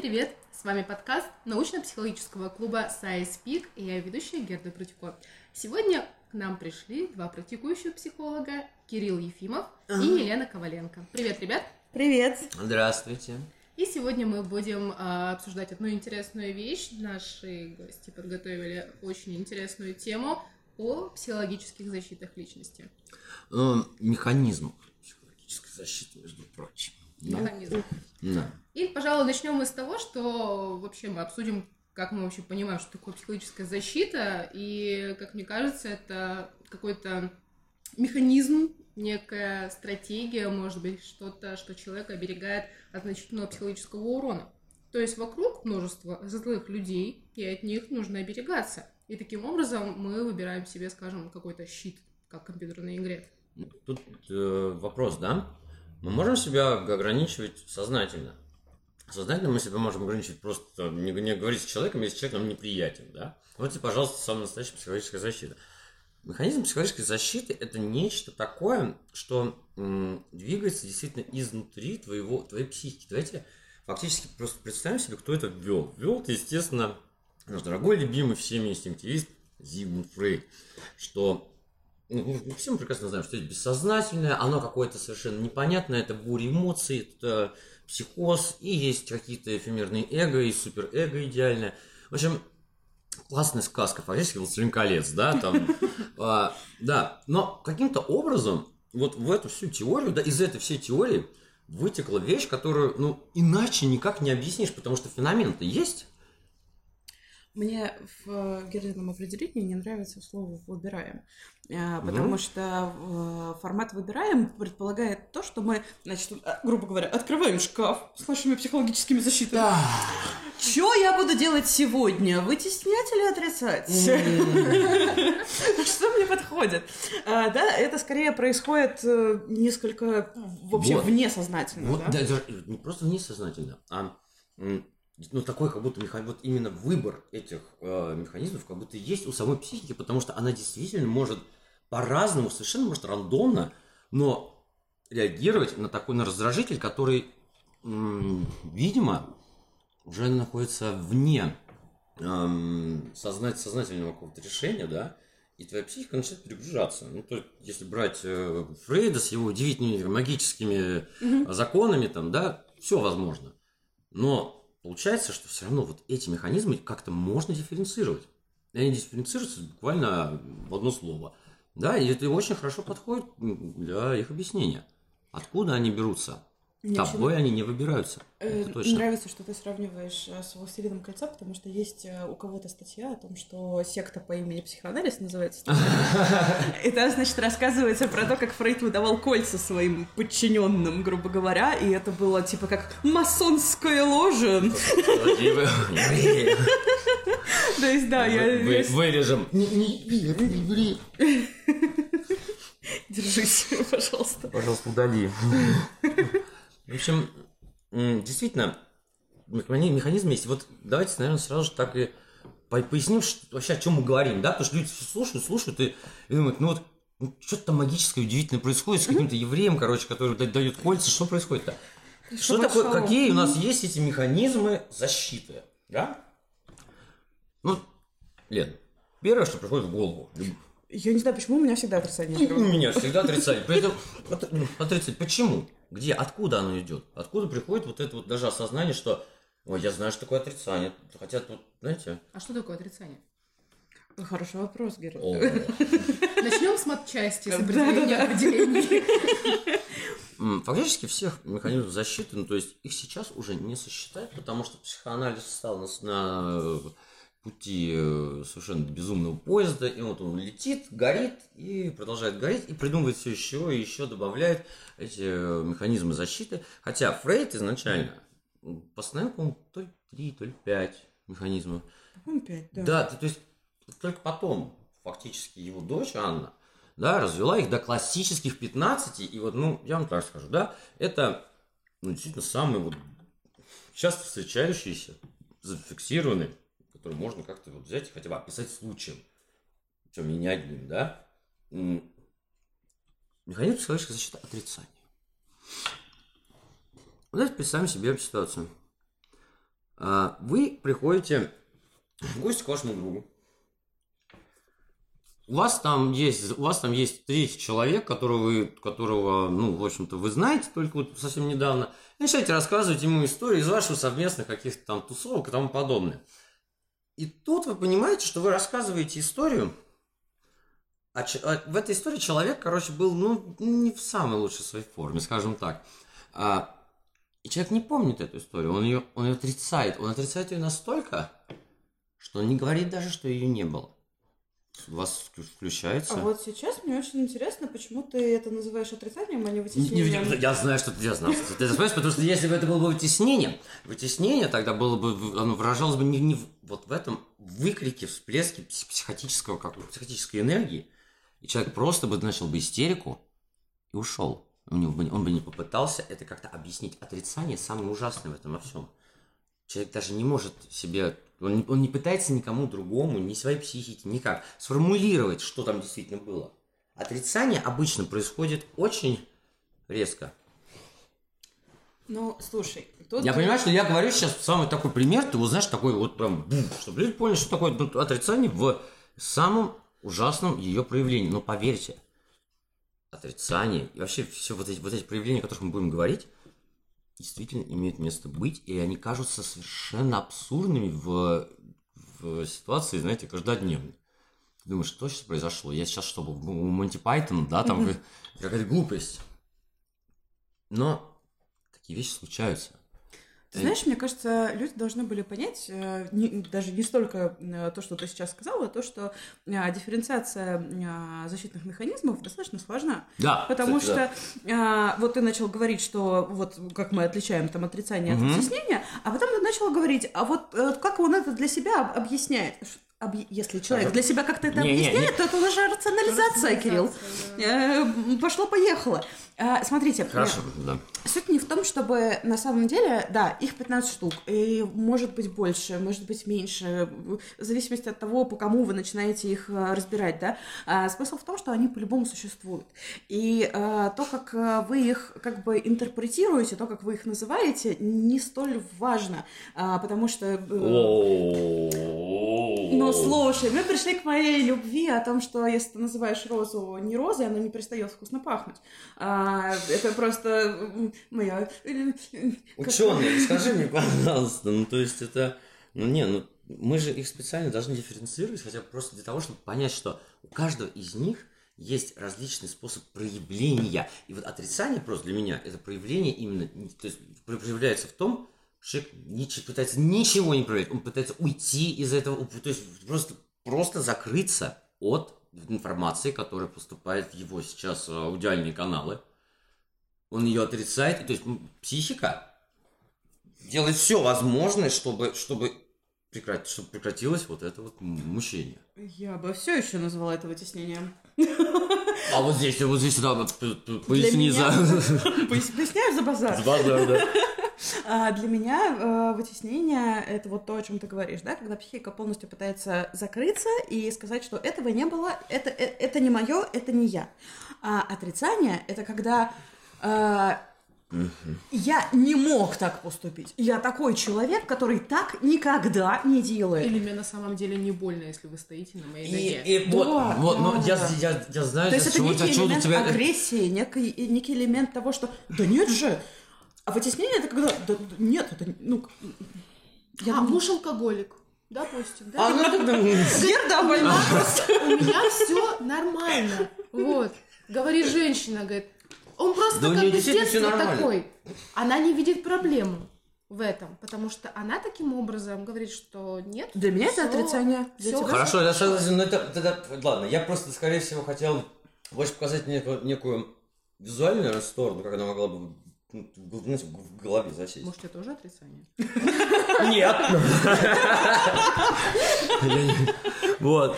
привет! С вами подкаст научно-психологического клуба Science Peak и я ведущая Герда Крутико. Сегодня к нам пришли два практикующих психолога Кирилл Ефимов и Елена Коваленко. Привет, ребят! Привет! Здравствуйте! И сегодня мы будем а, обсуждать одну интересную вещь. Наши гости подготовили очень интересную тему о психологических защитах личности. Ну, механизмов психологической защиты, между прочим. Механизм. Да. И, пожалуй, начнем мы с того, что вообще мы обсудим, как мы вообще понимаем, что такое психологическая защита. И, как мне кажется, это какой-то механизм, некая стратегия, может быть, что-то, что человека оберегает от значительного психологического урона. То есть вокруг множество злых людей, и от них нужно оберегаться. И таким образом мы выбираем себе, скажем, какой-то щит, как в компьютерной игре. Тут э, вопрос, да? Мы можем себя ограничивать сознательно? Сознательно мы себя можем ограничивать просто не, не говорить с человеком, если человек нам неприятен, да? Вот и, пожалуйста, самая настоящая психологическая защита. Механизм психологической защиты – это нечто такое, что м, двигается действительно изнутри твоего, твоей психики. Давайте фактически просто представим себе, кто это ввел. Ввел это, естественно, наш дорогой, любимый всеми инстинктивист Зигмунд Фрейд, что ну, все мы прекрасно знаем, что это бессознательное, оно какое-то совершенно непонятное, это буря эмоций, это психоз, и есть какие-то эфемерные эго и суперэго идеальное. В общем, классная сказка, фактически «Властелин колец», да, там, а, да, но каким-то образом вот в эту всю теорию, да, из этой всей теории вытекла вещь, которую, ну, иначе никак не объяснишь, потому что феномен-то есть, мне в гердином определении не нравится слово «выбираем», а, потому mm-hmm. что э, формат «выбираем» предполагает то, что мы, значит, а, грубо говоря, открываем шкаф с нашими психологическими защитами. Да. Что я буду делать сегодня? Вытеснять или отрицать? Что мне подходит? А, да, это скорее происходит э, несколько вообще внесознательно. Да, не просто внесознательно, а ну, такой как будто механизм, вот именно выбор этих э, механизмов как будто есть у самой психики, потому что она действительно может по-разному, совершенно может рандомно, но реагировать на такой на раздражитель, который, м- видимо, уже находится вне эм, сознать, сознательного какого-то решения, да, и твоя психика начинает перегружаться. Ну, то есть, если брать э, Фрейда с его удивительными магическими mm-hmm. законами, там, да, все возможно. Но получается, что все равно вот эти механизмы как-то можно дифференцировать. Они дифференцируются буквально в одно слово. Да, и это очень хорошо подходит для их объяснения. Откуда они берутся? Мне Тобой они не выбираются. Э, точно. Нравится, что ты сравниваешь э, с «Властелином кольца», потому что есть э, у кого-то статья о том, что секта по имени психоанализ называется. И там, значит, рассказывается про то, как Фрейд выдавал кольца своим подчиненным, грубо говоря, и это было типа как масонская ложа. То есть, да, я... Вырежем. Держись, пожалуйста. Пожалуйста, удали. В общем, действительно, механизм есть. Вот давайте, наверное, сразу же так и поясним, что, вообще о чем мы говорим, да, потому что люди слушают, слушают и, и думают, ну вот ну, что-то там магическое, удивительное происходит с каким-то евреем, короче, который дает кольца, что происходит-то? Что, что такое, какие у нас есть эти механизмы защиты, да? Ну, Лен, первое, что приходит в голову. Я не знаю, почему у меня всегда отрицание. У меня всегда отрицание. Поэтому отрицать. Почему? Где, откуда оно идет? Откуда приходит вот это вот даже осознание, что Ой, я знаю, что такое отрицание. Хотя тут, знаете... А что такое отрицание? Хороший вопрос, Гера. Начнем с матчасти, с определения определений. Фактически всех механизмов защиты, ну то есть их сейчас уже не сосчитать, потому что психоанализ стал на, на пути э, совершенно безумного поезда, и вот он летит, горит и продолжает гореть, и придумывает все еще и еще добавляет эти э, механизмы защиты. Хотя Фрейд изначально постановил, по-моему, то ли 3, то ли 5 механизмов. По-моему, 5, да. Да, то есть только потом фактически его дочь Анна, да, развела их до классических 15, и вот, ну, я вам так скажу, да, это, ну, действительно самые вот часто встречающиеся, зафиксированные который можно как-то вот взять и хотя бы описать случаем, причем и не одним, да, механизм психологической защиты отрицания. Давайте представим себе ситуацию. А, Вы приходите в гости к вашему другу. У вас там есть, у вас там есть третий человек, которого вы, которого, ну, в общем-то, вы знаете только вот совсем недавно. И начинаете рассказывать ему истории из ваших совместных каких-то там тусовок и тому подобное. И тут вы понимаете, что вы рассказываете историю, а, а в этой истории человек, короче, был, ну, не в самой лучшей своей форме, скажем так. А, и человек не помнит эту историю, он ее, он ее отрицает. Он отрицает ее настолько, что он не говорит даже, что ее не было. У вас вклю- включается... А вот сейчас мне очень интересно, почему ты это называешь отрицанием, а не Не- не- вытеснением. Я знаю, что ты я знал, что ты это знаешь, потому что если бы это было бы вытеснение, вытеснение тогда было бы, оно выражалось бы не, не в- вот в этом выкрике, всплеске псих- психотического, как психотической энергии, и человек просто бы начал бы истерику и ушел. У него бы он бы не попытался это как-то объяснить. Отрицание самое ужасное в этом во всем. Человек даже не может себе, он не, он не пытается никому другому, ни своей психике, никак сформулировать, что там действительно было. Отрицание обычно происходит очень резко. Ну, слушай, тут... Я понимаю, что я говорю сейчас самый такой пример, ты вот знаешь, такой вот прям, бум, чтобы люди поняли, что такое отрицание в самом ужасном ее проявлении. Но поверьте, отрицание и вообще все вот эти, вот эти проявления, о которых мы будем говорить, действительно имеют место быть, и они кажутся совершенно абсурдными в, в ситуации, знаете, каждодневной. Ты думаешь, что сейчас произошло? Я сейчас что, у Монти Пайтона, да, там какая-то глупость. Но такие вещи случаются. Ты знаешь, мне кажется, люди должны были понять, э, не- даже не столько э, то, что ты сейчас сказала, а то, что э, дифференциация защитных механизмов достаточно сложна. Да, Потому кстати, что э, вот ты начал говорить, что вот как мы отличаем там отрицание от Мгм. вытеснения, а потом ты начал говорить, а вот как он это для себя об- объясняет? Если человек для себя как-то это не, не, объясняет, то это уже рационализация, Кирилл. Э, Пошло-поехало. А, Смотрите, Хорошо, да. Суть не в том, чтобы на самом деле, да, их 15 штук, и может быть больше, может быть меньше, в зависимости от того, по кому вы начинаете их э, разбирать, да. А, смысл в том, что они по-любому существуют. И э, то, как э, вы их как бы интерпретируете, то, как вы их называете, не столь важно, а, потому что... э, ну, слушай, мы пришли к моей любви о том, что если ты называешь розу не розой, она не перестает вкусно пахнуть. А, это просто моя... э, э, Ученый, скажи мне, пожалуйста, ну то есть это, ну не, ну мы же их специально должны дифференцировать, хотя бы просто для того, чтобы понять, что у каждого из них есть различный способ проявления. И вот отрицание просто для меня это проявление именно, то есть про- проявляется в том, что человек пытается ничего не проявлять, он пытается уйти из этого, то есть просто, просто закрыться от информации, которая поступает в его сейчас э, аудиальные каналы. Он ее отрицает, то есть психика делает все возможное, чтобы, чтобы, прекрат- чтобы прекратилось вот это вот мучение. Я бы все еще назвала это вытеснением. А вот здесь, вот здесь, да, поясни за... Пояс- Поясняю за базар. за базар, да. А, Для меня э, вытеснение — это вот то, о чем ты говоришь, да, когда психика полностью пытается закрыться и сказать, что этого не было, это, э- это не мое, это не я. А отрицание — это когда э, я не мог так поступить. Я такой человек, который так никогда не делает. Или мне на самом деле не больно, если вы стоите на моей И, ноге. и вот, Да, вот, но да, я, да. я, я знаю, То есть от это чего- некий элемент тебя... агрессии, некий, некий элемент того, что да нет же. А вытеснение это когда да, да, нет, это ну. Я а думаю, муж алкоголик, допустим, да? А, ну тогда... Герда больна. У меня все нормально. Вот. Говорит женщина, говорит, он просто Да как бы нормально. такой. Она не видит проблему в этом, потому что она таким образом говорит, что нет. Для меня это всё- отрицание. Для тебя? Хорошо, я согласен, но это, тогда, ладно, я просто, скорее всего, хотел больше показать некую, некую визуальную сторону, как она могла бы ну, в, знаете, в голове засесть. Может, это тоже отрицание? Нет. Вот.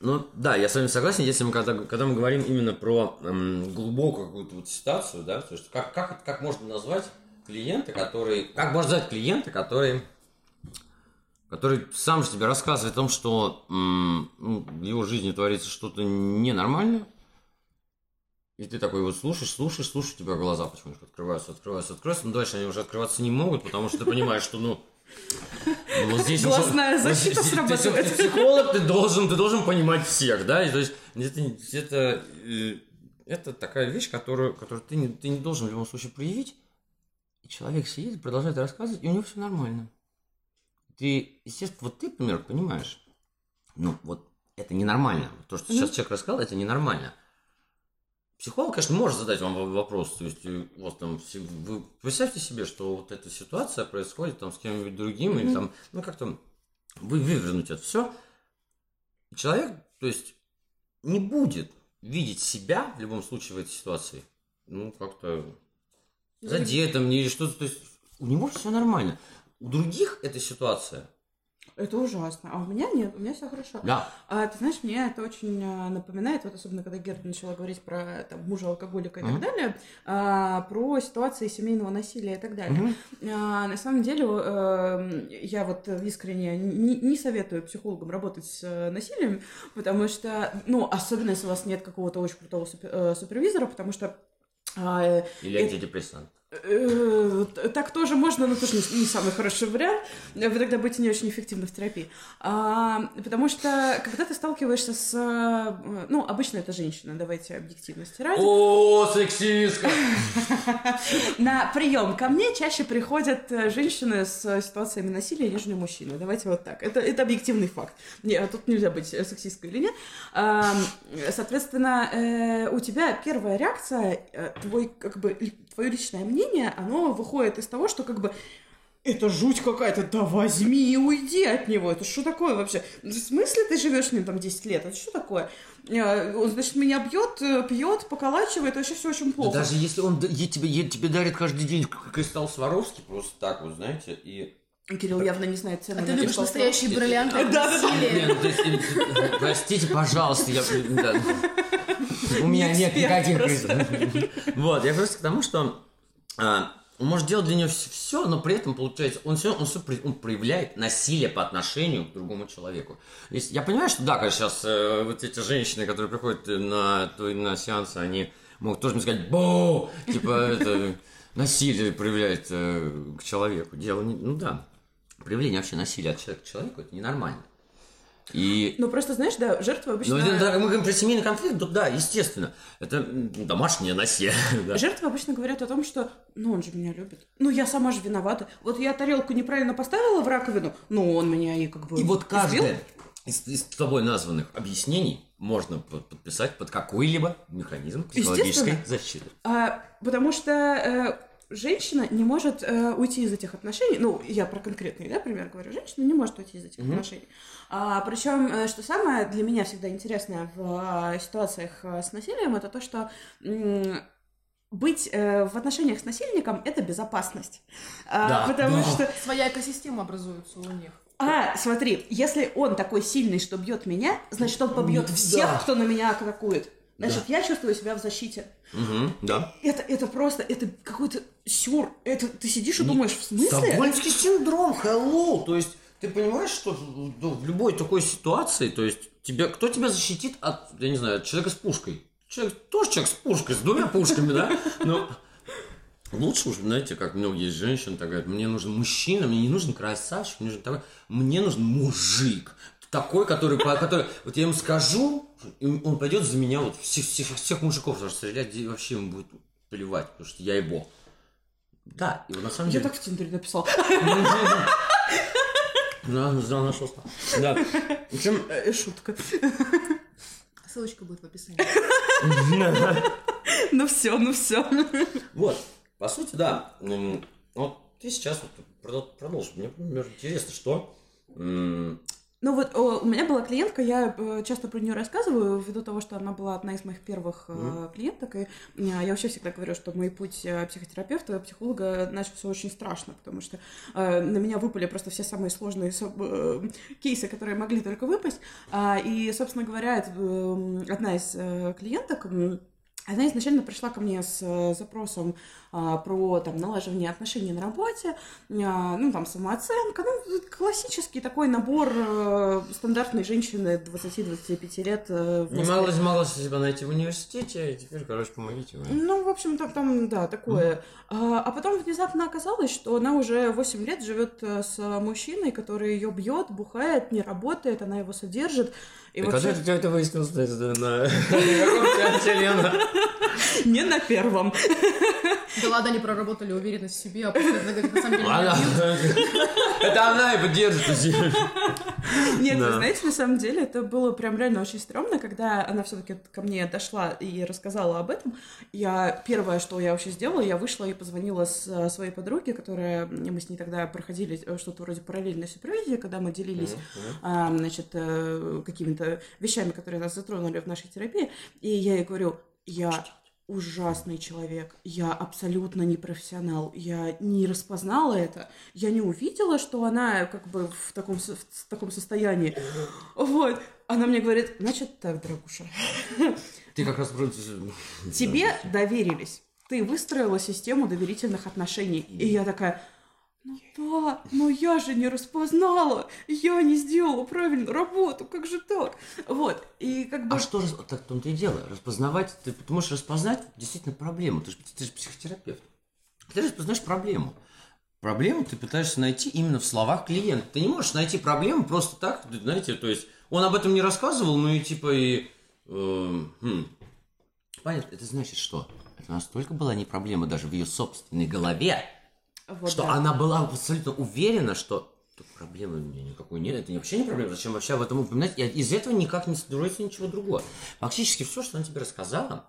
Ну да, я с вами согласен, если мы когда, когда мы говорим именно про эм, глубокую какую-то вот ситуацию, да, то есть как, как, как можно назвать клиента, который, как можно назвать клиента, который, который сам же тебе рассказывает о том, что м, ну, в его жизни творится что-то ненормальное, и ты такой вот слушаешь, слушаешь, слушаешь, у тебя глаза потихонечку открываются, открываются, открываются, но дальше они уже открываться не могут, потому что ты понимаешь, что, Ну, вот здесь Глазная уже- защита вот срабатывает. Ты, всё-таки психолог, ты должен, ты должен понимать всех, да? И то есть это, это, э, это такая вещь, которую, которую ты, не, ты не должен в любом случае проявить. И человек сидит продолжает рассказывать, и у него все нормально. Ты, естественно, вот ты, например, понимаешь, ну вот это ненормально. То, что сейчас человек рассказал, это ненормально. Психолог, конечно, может задать вам вопрос, то есть э, у вас там, вы представьте себе, что вот эта ситуация происходит там с кем-нибудь другим, или там, ну как-то вы вывернуть это все. Человек, то есть, не будет видеть себя в любом случае в этой ситуации, ну как-то задетым или что-то, то есть у него все нормально. У других эта ситуация, Это ужасно. А у меня нет, у меня все хорошо. да, А ты знаешь, мне это очень а, напоминает, вот особенно когда Герда начала говорить про там, мужа алкоголика и Мгм. так далее, а, про ситуации семейного насилия и так далее. Мгм. А, на самом деле, э, я вот искренне не, не советую психологам работать с э, насилием, потому что, ну, особенно если у вас нет какого-то очень крутого супер- э, супервизора, потому что а, или антидепрессант. Э, Так тоже можно, но тоже не, не самый хороший вариант. Вы тогда будете не очень эффективны в терапии. А, потому что, когда ты сталкиваешься с... э, Ну, обычно это женщина, давайте объективности ради. О, сексистка! На прием ко мне чаще приходят э, женщины с ситуациями насилия, нежели мужчины. Давайте вот так. Это, это объективный факт. Не, а тут нельзя быть сексисткой или нет. А, Соответственно, у тебя первая реакция, твой, как бы, твое личное мнение, оно выходит из того, что как бы это жуть какая-то, да возьми и уйди от него. Это что такое вообще? В смысле ты живешь с ним там 10 лет? Это что такое? Э, Он, значит, меня бьет, э, пьет, поколачивает, вообще все очень Да плохо. даже если он тебе, тебе дарит каждый день кристалл Сваровский, просто так вот, знаете, и... Кирилл явно не знает цену А ты любишь настоящие бриллианты. Не, насилия. ну, есть, э, простите, пожалуйста, я... да. У меня Не нет никаких. Вот, я просто к тому, что а, он может делать для нее все, но при этом, получается, он все, он при- он проявляет насилие по отношению к другому человеку. Если- я понимаю, что да, конечно, сейчас э, вот эти женщины, которые приходят на, на сеансы, они могут тоже мне сказать, бо, типа, это насилие проявляет э, к человеку. Дело не, ну да, проявление вообще насилия от человека к человеку, это ненормально. И Ну, просто, знаешь, да, жертва обычно... ну, да, мы говорим про семейный конфликт, да, естественно. Это домашнее насилие. да. Жертвы обычно говорят о том, что, ну, он же меня любит. Ну, я сама же виновата. Вот я тарелку неправильно поставила в раковину, ну, он меня и как бы И вот каждое из, из тобой названных объяснений можно под- подписать под какой-либо механизм психологической защиты. А, потому что э, женщина не может э, уйти из этих отношений. Ну, я про конкретный, да, пример говорю. Женщина не может уйти из этих Мгм. отношений. А, причем, э, что самое для меня всегда интересное в э, ситуациях э, с насилием, это то, что быть э, в отношениях с насильником это безопасность. А, Да, потому да. что Своя экосистема образуется у них. А, смотри, если он такой сильный, что бьет меня, значит, он побьет Да. всех, кто на меня атакует. Значит, я чувствую себя в защите. Мгм, да. Это, это просто, это какой-то сюр. Это ты сидишь и Не- думаешь, в смысле? Стокгольмский синдром, hello. То есть ты понимаешь, что в, ну, любой такой ситуации, то есть тебя, кто тебя защитит от, я не знаю, от человека с пушкой? Человек, тоже человек с пушкой, с двумя пушками, да? Но лучше уж, знаете, как многие женщины так говорят, мне нужен мужчина, мне не нужен красавчик, мне нужен такой, мне нужен мужик. Такой, который, по- который, вот я ему скажу, и он пойдет за меня, вот всех, всех, всех мужиков расстрелять, и вообще ему будет плевать, потому что я его. Да, и вот на самом Я деле... так в Тиндере написала. Да, зал нашелся. Да. В общем, Э, Шутка. Ссылочка будет в описании. Ну все, ну все. вот, по сути, да. Вот ты сейчас вот продол- продолжишь. Мне, например, интересно, что... Ну вот у меня была клиентка, я э, часто про нее рассказываю, ввиду того, что она была одна из моих первых Мгм. клиенток, и э, я вообще всегда говорю, что мой путь психотерапевта, психолога начался очень страшно, потому что на меня выпали просто все самые сложные кейсы, которые могли только выпасть, А, и, собственно говоря, это, э, одна из клиенток Она изначально пришла ко мне с э, запросом а, про там налаживание отношений на работе, а, ну там самооценка, ну классический такой набор а, стандартной женщины 20-25 лет. Э, не могла, могла себя найти в университете, и теперь, короче, помогите мне. Ну, в общем, там, там да, такое. Mm. А, а потом внезапно оказалось, что она уже 8 лет живет с мужчиной, который ее бьет, бухает, не работает, она его содержит. И Ты вообще... когда это выяснилось на каком Лена? Не на первом. Да ладно, они проработали уверенность в себе, а после на самом деле Это она и поддерживает Нет, вы знаете, на самом деле это было прям реально очень стрёмно, когда она все таки ко мне дошла и рассказала об этом. Я первое, что я вообще сделала, я вышла и позвонила с э, своей подруге, которая мы с ней тогда проходили э, что-то вроде параллельной супервизии, когда мы делились, значит, э, какими-то вещами, которые нас затронули в нашей терапии. И я ей говорю, я ужасный человек, я абсолютно не профессионал, я не распознала это, я не увидела, что она как бы в таком, в таком состоянии. Вот. Она мне говорит, значит так, дорогуша. Ты как раз... Тебе доверились. Ты выстроила систему доверительных отношений. И я такая, ну да, но я же не распознала, я не сделала правильную работу, как же так? Вот, и как бы... А что, так в том-то и дело, распознавать, ты, ты можешь распознать действительно проблему, ты же, ты же психотерапевт, ты распознаешь проблему. Проблему ты пытаешься найти именно в словах клиента. Ты не можешь найти проблему просто так, знаете, то есть он об этом не рассказывал, ну и типа и... Э, хм. Понятно, это значит что? Это настолько была не проблема даже в ее собственной голове, вот, что да. она была абсолютно уверена, что проблемы у меня никакой нет, это вообще не проблема, зачем вообще об этом упоминать? И из этого никак не строится ничего другого. Фактически все, что она тебе рассказала,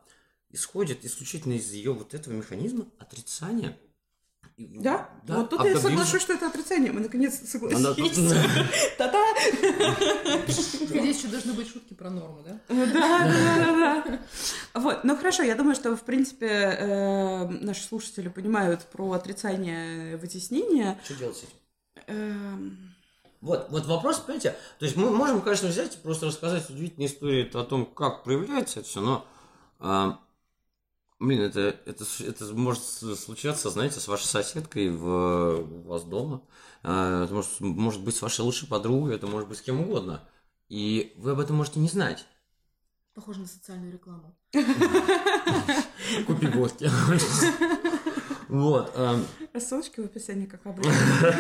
исходит исключительно из ее вот этого механизма отрицания да? да? Вот тут а я соглашусь, что это отрицание. Мы наконец согласились. Та-та! Здесь еще должны быть шутки про норму, да? Да, да, да. Вот, ну хорошо, я думаю, что, в принципе, э, наши слушатели понимают про отрицание вытеснения. Что делать с этим? Эм. Вот, вот вопрос, понимаете, то есть мы можем, конечно, взять и просто рассказать удивительные истории о том, как проявляется это все, но а, Блин, это, это, это может случаться, знаете, с вашей соседкой в, у вас дома. А, это может, может быть с вашей лучшей подругой, это может быть с кем угодно. И вы об этом можете не знать. Похоже на социальную рекламу. Купи водки. Вот. А. Ссылочки в описании, как обычно.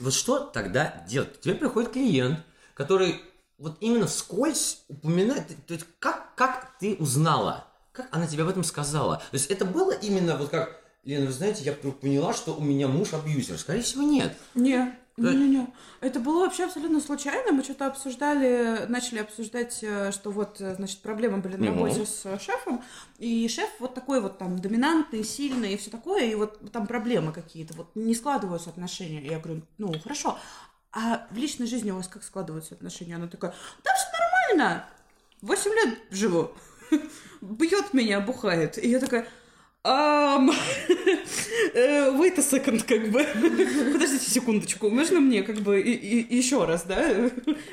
Вот что тогда делать? Тебе приходит клиент, который вот именно вскользь упоминает, то есть как, как ты узнала? Как она тебе об этом сказала? То есть это было именно вот как, Лена, вы знаете, я вдруг поняла, что у меня муж абьюзер. Скорее всего, нет. Не, не-не-не. Это было вообще абсолютно случайно. Мы что-то обсуждали, начали обсуждать, э, что вот, э, значит, проблемы были на работе с э, шефом. И шеф вот такой вот там доминантный, сильный и все такое. И вот там проблемы какие-то. Вот не складываются отношения. Я говорю, ну, хорошо. А в личной жизни у вас как складываются отношения? Она такая, да все нормально. Восемь лет живу бьет меня, бухает. И я такая, Um, wait a second, как бы. Подождите секундочку, можно мне как бы и, и, еще раз, да?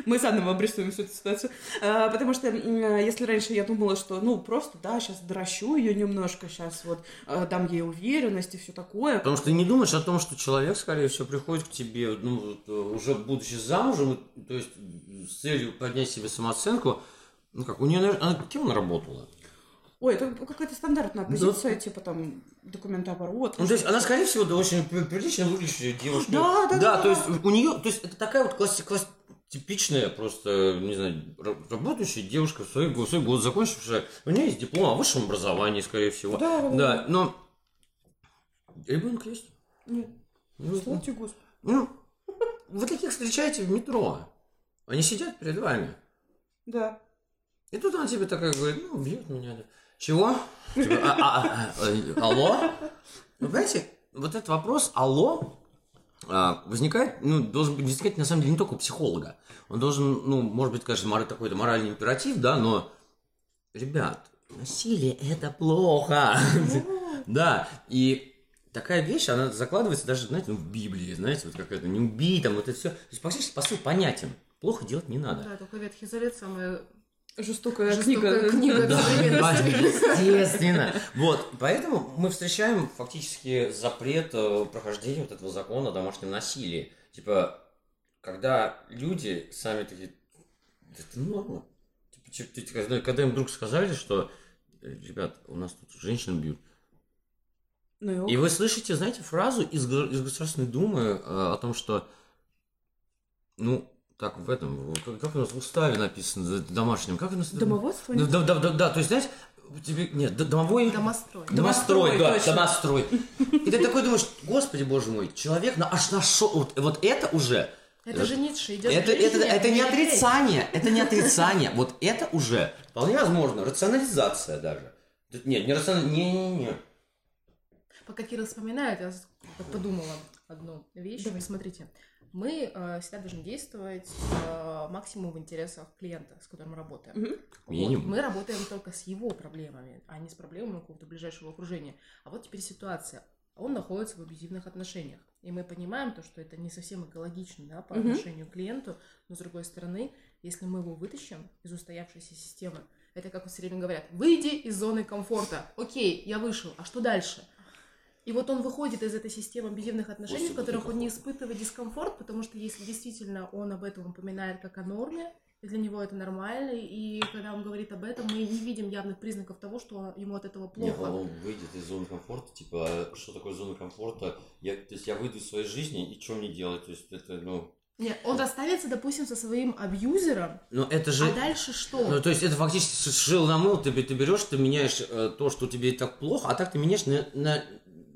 Мы заново обрисуем всю эту ситуацию. А, потому что если раньше я думала, что, ну, просто, да, сейчас дращу ее немножко, сейчас вот а, дам ей уверенность и все такое. Потому что ты не думаешь о том, что человек, скорее всего, приходит к тебе, ну, уже будучи замужем, то есть с целью поднять себе самооценку, ну как, у нее, наверное, кем она работала? Ой, это какая-то стандартная позиция, да. типа там документооборот. Ну, то есть она, скорее всего, да, очень прилично выглядящая девушка. Да, да, да. Да, то есть у нее, то есть это такая вот класс, класс, типичная просто, не знаю, работающая девушка, в свой, свой год закончившая. У нее есть диплом о высшем образовании, скорее всего. Да, да. Да, но ребенок есть? Нет. Ну, Слава Господи. Ну, вы таких встречаете в метро. Они сидят перед вами. Да. И тут она тебе такая говорит, ну, бьет меня. Чего? Типа, а, а, а, алло? Вы понимаете, вот этот вопрос «алло» возникает, ну, должен возникать, на самом деле, не только у психолога. Он должен, ну, может быть, конечно, такой-то моральный императив, да, но, ребят, насилие – это плохо. Да, и такая вещь, она закладывается даже, знаете, ну, в Библии, знаете, вот какая-то не убей, там, вот это все. То есть, практически посыл понятен. Плохо делать не надо. Да, только Ветхий Завет самое Жестокая Жестокая книга. книга. Да, естественно. Вот, поэтому мы встречаем фактически запрет э, прохождения вот этого закона о домашнем насилии. Типа, когда люди сами такие, «Да это норма. Типа, ты- когда, когда им вдруг сказали, что, «Э, ребят, у нас тут женщин бьют. Ну и. И вы слышите, знаете, фразу из, из Государственной Думы э, о том, что, ну, так в этом, как, у нас в уставе написано, в домашнем, как у нас... Домоводство? Да, да, да, да, да, то есть, знаете, тебе, нет, домовой... Домострой. Домострой, да, точно. домострой. И ты такой думаешь, господи, боже мой, человек на, аж нашел, вот, вот это уже, Это же Ницше идет. это, это, это не отрицание, это не отрицание, вот это уже вполне возможно, рационализация даже. Нет, не рационализация, не-не-не. Пока Кирилл вспоминает, я подумала одну вещь. Смотрите, мы э, всегда должны действовать э, максимум в интересах клиента, с которым мы работаем. Мгм. Вот. Минимум. Мы работаем только с его проблемами, а не с проблемами какого-то ближайшего окружения. А вот теперь ситуация. Он находится в абьюзивных отношениях. И мы понимаем то, что это не совсем экологично да, по Мгм. отношению к клиенту, но с другой стороны, если мы его вытащим из устоявшейся системы, это как вот все время говорят, выйди из зоны комфорта. Окей, я вышел, а что дальше? И вот он выходит из этой системы абьюзивных отношений, в Господи, которых он не испытывает дискомфорт, потому что если действительно он об этом упоминает как о норме, для него это нормально, и когда он говорит об этом, мы не видим явных признаков того, что ему от этого Нет, плохо. он выйдет из зоны комфорта, типа, а что такое зона комфорта? Я, то есть я выйду из своей жизни, и что мне делать? То есть это, ну... Нет, он расстанется, допустим, со своим абьюзером, Но это же... а дальше что? Ну, то есть это фактически шил на мыл, ты, ты берешь, ты меняешь э, то, что тебе и так плохо, а так ты меняешь на, на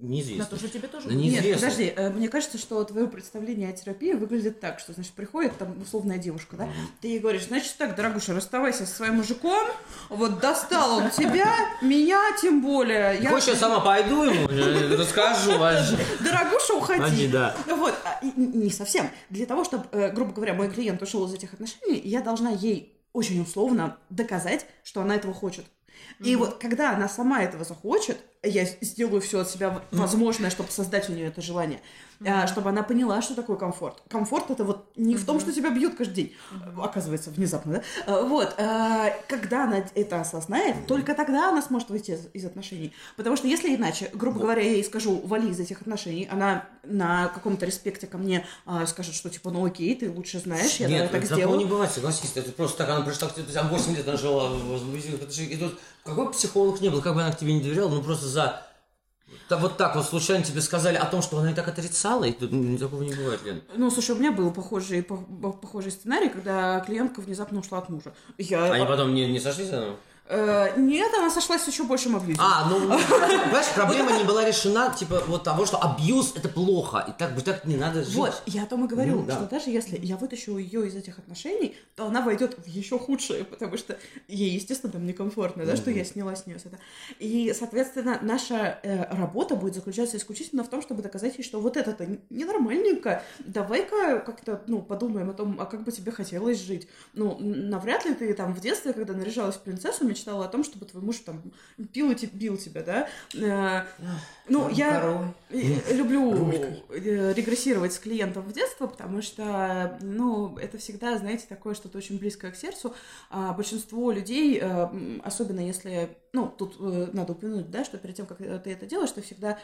На неизвестно. то, что тебе тоже Да неизвестно. Нет, подожди, э, мне кажется, что твое представление о терапии выглядит так, что, значит, приходит там условная девушка, да, ты ей говоришь, значит так, дорогуша, расставайся со своим мужиком, вот достал он тебя, меня тем более. Я... Хочешь, я сама пойду ему, э, расскажу вообще. Дорогуша, уходи. Ходи, да. Вот, а, не совсем. Для того, чтобы, э, грубо говоря, мой клиент ушел из этих отношений, я должна ей очень условно доказать, что она этого хочет. И вот когда она сама этого захочет, я сделаю все от себя возможное, чтобы создать у нее это желание, а, чтобы она поняла, что такое комфорт. Комфорт это вот не в том, что тебя бьют каждый день, оказывается, внезапно, да? А, Вот, а, когда она это осознает, только тогда она сможет выйти из, из отношений. Потому что если иначе, грубо говоря, я ей скажу, вали из этих отношений, она на каком-то респекте ко мне скажет, что типа, ну окей, ты лучше знаешь, я Нет, так сделаю. не бывает, согласись. Это просто так, она пришла к тебе, там 8 лет она жила и тут какой психолог не был, как бы она к тебе не доверяла, ну просто за... Да вот так вот случайно тебе сказали о том, что она и так отрицала, и тут такого не бывает, Лен. Ну, слушай, у меня был похожий, по- по- похожий сценарий, когда клиентка внезапно ушла от мужа. Я, Они потом не, не сошлись? а? Э, нет, она сошлась с еще большим абьюзом. А, ну, понимаешь, проблема не была решена, типа, вот того, что абьюз это плохо, и так так не надо жить. Вот, я о том и говорю, Ну, да. что даже если я вытащу ее из этих отношений, то она войдет в еще худшие, потому что ей, естественно, там некомфортно, да, что я сняла с нее это. И, соответственно, наша э, работа будет заключаться исключительно в том, чтобы доказать ей, что вот это-то ненормальненько, давай-ка как-то, ну, подумаем о том, а как бы тебе хотелось жить. Ну, навряд ли ты там в детстве, когда наряжалась в принцессу, мечтала о том, чтобы твой муж там пил и бил тебя, да? Э, ну, я люблю э, регрессировать с клиентом в детство, потому что, ну, это всегда, знаете, такое что-то очень близкое к сердцу. А большинство людей, э, особенно если, ну, тут надо упомянуть, да, что перед тем, как ты это делаешь, ты всегда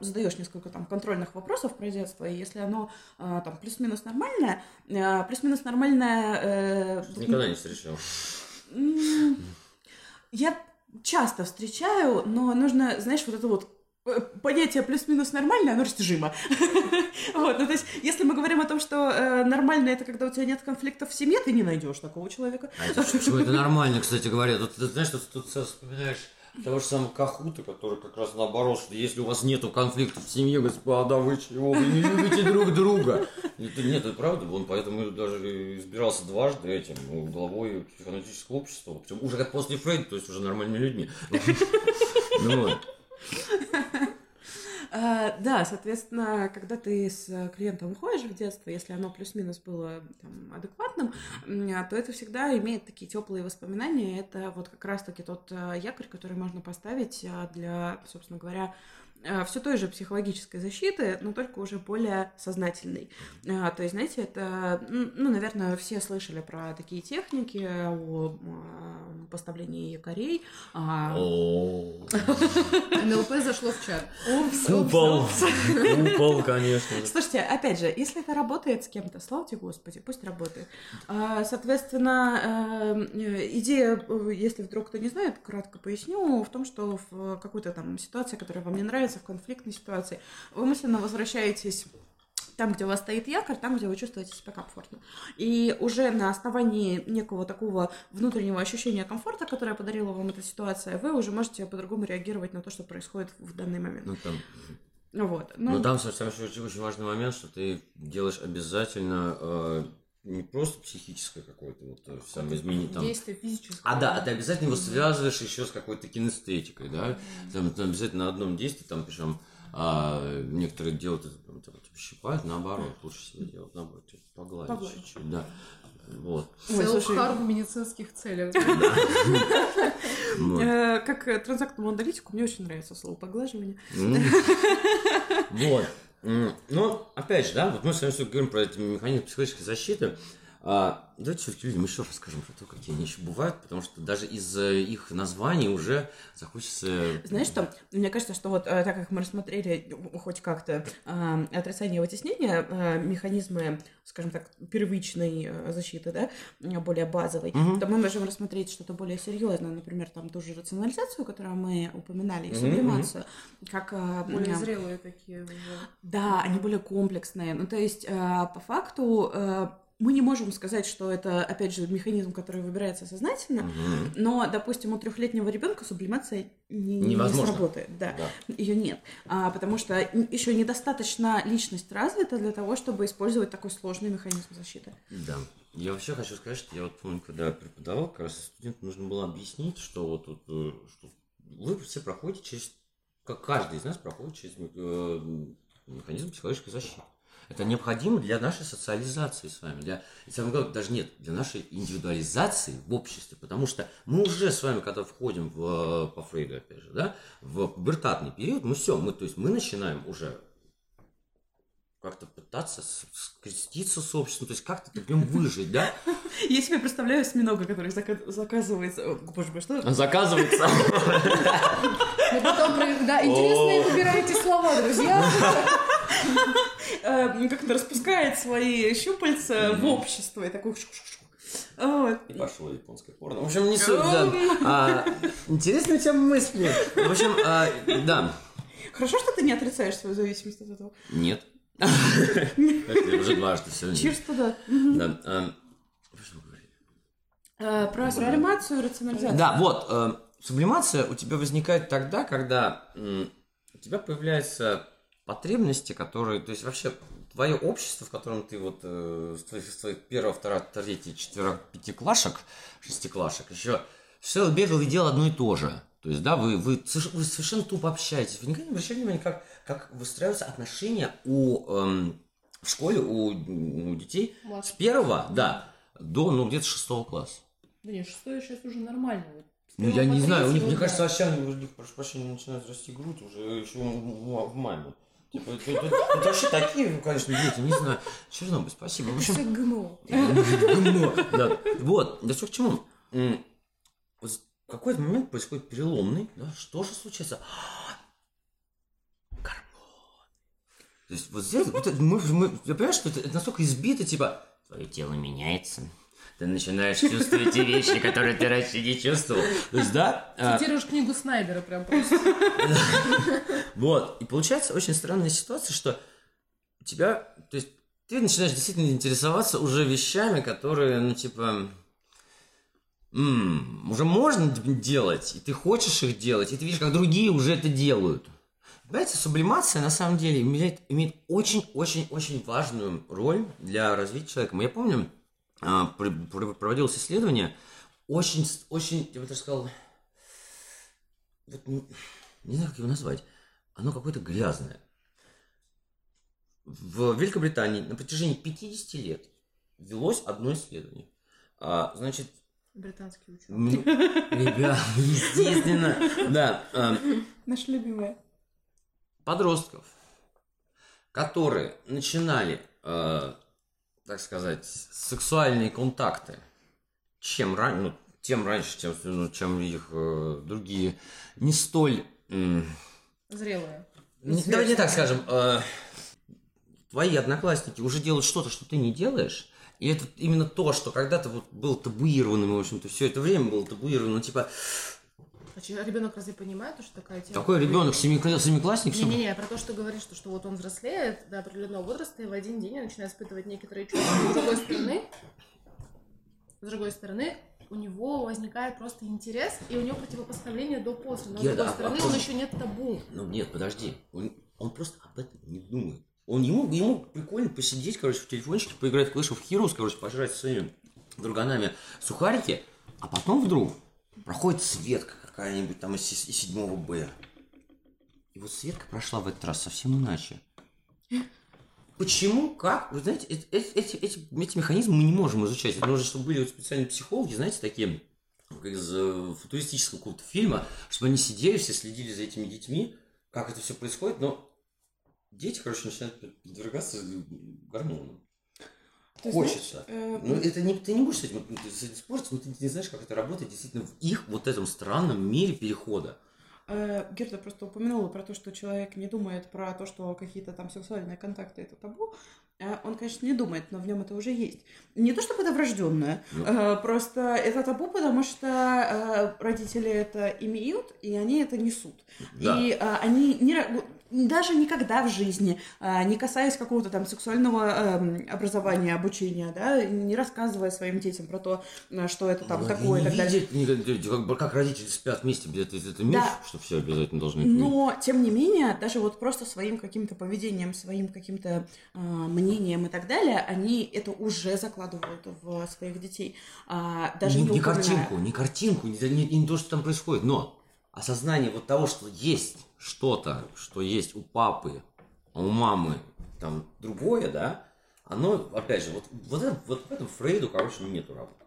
задаешь несколько там контрольных вопросов про детство, и если оно там плюс-минус нормальное, плюс-минус нормальное... Никогда не встречал. Я часто встречаю, но нужно, знаешь, вот это вот э, понятие плюс-минус нормально, оно растяжимо. Вот, ну то есть, если мы говорим о том, что э, нормально это когда у тебя нет конфликтов в семье, ты не найдешь такого человека. А это почему это нормально, кстати говоря. Тут, ты знаешь, тут, тут вспоминаешь того же самого Кахута, который как раз наоборот, что если у вас нету конфликтов в семье, господа, вы чего, вы не любите друг друга. Это, нет, это правда, он поэтому даже избирался дважды этим, ну, главой психоаналитического общества, причем уже как после Фрейда, то есть уже нормальными людьми. Ну. А, да, соответственно, когда ты с клиентом выходишь в детство, если оно плюс-минус было там, адекватным, а, то это всегда имеет такие теплые воспоминания. Это вот как раз-таки тот э, якорь, который можно поставить а, для, собственно говоря, все той же психологической защиты, но только уже более сознательной. То есть, знаете, это, ну, наверное, все слышали про такие техники о поставлении якорей. НЛП зашло в чат. Купол. Купол, конечно. Слушайте, опять же, если это работает с кем-то, слава тебе, Господи, пусть работает. Соответственно, идея, если вдруг кто не знает, кратко поясню, в том, что в какой-то там ситуации, которая вам не нравится, в конфликтной ситуации, вы мысленно возвращаетесь там, где у вас стоит якорь, там, где вы чувствуете себя комфортно. И уже на основании некого такого внутреннего ощущения комфорта, которое подарила вам эта ситуация, вы уже можете по-другому реагировать на то, что происходит в данный момент. Ну, там... Вот. Ну, Но там совсем очень, очень важный момент, что ты делаешь обязательно э, не просто психическое какое-то вот э, сам изменить там. Действие физическое. А да, а ты обязательно его связываешь еще с какой-то кинестетикой, да? Там, там обязательно на одном действии, там причем а, некоторые делают это, там, типа, щипают, наоборот, лучше себе делать, наоборот, типа, погладить, погладить. чуть-чуть, да. Вот. Селф-харм в медицинских целях. Э, как транзактному аналитику мне очень нравится слово поглаживание. Вот. Но, опять же, да, вот мы с вами говорим про эти механизмы психологической защиты. А, давайте все-таки людям еще расскажем про то, какие они еще бывают, потому что даже из их названий уже захочется... Знаешь что, мне кажется, что вот э, так как мы рассмотрели хоть как-то э, отрицание и вытеснение, э, механизмы, скажем так, первичной э, защиты, да, более базовой, угу. то мы можем рассмотреть что-то более серьезное, например, там ту же рационализацию, которую мы упоминали, и сублимацию, угу. как... Э, более зрелые такие уже. Да, они более комплексные. Ну, то есть, э, по факту... Мы не можем сказать, что это, опять же, механизм, который выбирается сознательно, угу. но, допустим, у трехлетнего ребенка сублимация не, не сработает, да, да. ее нет, а, потому что еще недостаточно личность развита для того, чтобы использовать такой сложный механизм защиты. Да. Я вообще хочу сказать, что я вот помню, когда преподавал, как раз студентам нужно было объяснить, что вот, вот э, что вы все проходите через, как каждый из нас проходит через э, механизм психологической защиты. Это необходимо для нашей социализации с вами, для, и самое главное, даже нет, для нашей индивидуализации в обществе, потому что мы уже с вами, когда входим в, по Фрейду, опять же, да, в пубертатный период, мы все, мы, то есть мы начинаем уже как-то пытаться скреститься с обществом, то есть как-то в нем выжить, да? Я себе представляю осьминога, который заказывается... Боже мой, что? Заказывается. Да, интересные выбираете слова, друзья. Э, как-то распускает свои щупальца в общество и такой вот. И пошло японское порно. В общем, не суть, да. А, интересная тема мысли. В общем, а, да. Хорошо, что ты не отрицаешь свою зависимость от этого. Нет. Уже дважды сегодня. Чирс туда. Да. А? Э, про сублимацию и рационализацию. Да, вот. Э, сублимация у тебя возникает тогда, когда у тебя появляется потребности, которые, то есть вообще твое общество, в котором ты вот э, с твоих, с твоих первого, второго, третьего, четверо, пятиклашек, шестиклашек, еще все бегал и делал одно и то же. То есть, да, вы, вы, вы совершенно тупо общаетесь. Вы никогда не обращали внимания, как, как выстраиваются отношения у, эм, в школе у, у детей Младший. с первого, да, до, ну, где-то шестого класса. Да нет, шестое сейчас уже нормально. Ну, я не знаю, у них, мне кажется, вообще, у них, прошу прощения, начинает расти грудь уже еще в маме. Типа, это, это, это вообще такие, ну, конечно, дети, не знаю. Чернобыль, спасибо. В общем, Все ГМО. ГМО, да. Вот, да все к чему? Вот в какой-то момент происходит переломный, да, что же случается? Гормон. То есть вот здесь, вот, мы, мы, я понимаю, что это, это настолько избито, типа, твое тело меняется, ты начинаешь чувствовать те вещи, которые ты раньше не чувствовал. То есть, да? А Цитируешь а... книгу Снайдера прям просто. Вот. И получается очень странная ситуация, что у тебя, то есть, ты начинаешь действительно интересоваться уже вещами, которые, ну, типа, м-м, уже можно делать, и ты хочешь их делать, и ты видишь, как другие уже это делают. Понимаете, сублимация на самом деле имеет, очень-очень-очень важную роль для развития человека. Я помню, проводилось исследование, очень, очень, я бы так сказал, вот, не, не знаю, как его назвать, оно какое-то грязное. В Великобритании на протяжении 50 лет велось одно исследование. А, значит... Британский ученый. Ребят, естественно. Да. А, Наш любимый. подростков, которые начинали, э, так сказать, сексуальные контакты, чем раньше, ну, тем раньше, чем, ну, чем их э, другие, не столь... Э, Зрелые. Не, давай не так скажем. Э, твои одноклассники уже делают что-то, что ты не делаешь, и это именно то, что когда-то вот был табуированным, в общем-то, все это время было табуировано, ну, типа, а ребенок разве понимает, что такая тема? Какой ребенок? Семиклассник? Не-не-не, про то, что говоришь, что, что вот он взрослеет до определенного возраста, и в один день он начинает испытывать некоторые чувства. С другой стороны, с другой стороны, у него возникает просто интерес, и у него противопоставление до-после. Но, с другой стороны, а, он еще нет табу. Ну, нет, подожди. Он, он просто об этом не думает. Он ему, ему прикольно посидеть, короче, в телефончике, поиграть в Clash of Heroes, короче, пожрать своими друганами сухарики, а потом вдруг проходит Светка какая-нибудь там из, 7 Б. И вот Светка прошла в этот раз совсем иначе. Почему? Как? Вы знаете, эти, эти, эти, эти механизмы мы не можем изучать. Это нужно, чтобы были вот специальные психологи, знаете, такие, как из э, футуристического какого-то фильма, чтобы они сидели, все следили за этими детьми, как это все происходит, но дети, короче, начинают подвергаться гормонам. Ты Хочется. Знаешь, э... Ну, это не, ты не будешь с этим, с этим спорить, но ты не знаешь, как это работает действительно в их вот этом странном мире перехода. Э, Герда просто упомянула про то, что человек не думает про то, что какие-то там сексуальные контакты это табу. Э, он, конечно, не думает, но в нем это уже есть. Не то, чтобы это врожденное, ну. Э, просто это табу, потому что родители это имеют, и они это несут. Да. И они не, даже никогда в жизни, а, не касаясь какого-то там сексуального эм, образования, обучения, да, не рассказывая своим детям про то, э, что это там Но такое и так далее. Видеть, как, как родители спят вместе, это, это миф, да. что все обязательно должны Но, тем не менее, даже вот просто своим каким-то поведением, своим каким-то э, мнением и так далее, они это уже закладывают в своих детей. А, даже не, не, не картинку, не картинку, не, не, не то, что там происходит, но осознание вот того, что есть что-то, что есть у папы, а у мамы там другое, да, оно, опять же, вот, вот, это, вот в этом Фрейду, короче, нету работы.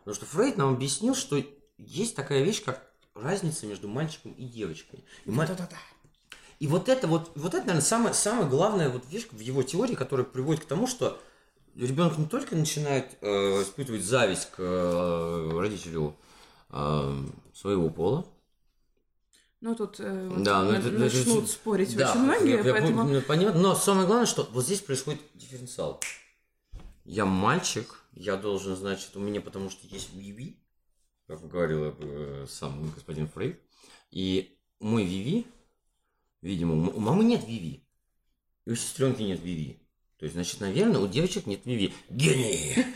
Потому что Фрейд нам объяснил, что есть такая вещь, как разница между мальчиком и девочкой. И, да. и вот это вот, вот это, наверное, самая, самая главная вот вещь в его теории, которая приводит к тому, что ребенок не только начинает э, испытывать зависть к э, родителю э, своего пола, ну, тут э, да, вот, это, начнут это, спорить да, очень многие, я, поэтому... Я, понятно, но самое главное, что вот здесь происходит дифференциал. Я мальчик, я должен, значит, у меня потому что есть Виви, как говорил э, сам господин Фрейд, и мой Виви, видимо, у мамы нет Виви, и у сестренки нет Виви. То есть, значит, наверное, у девочек нет Виви. Гений!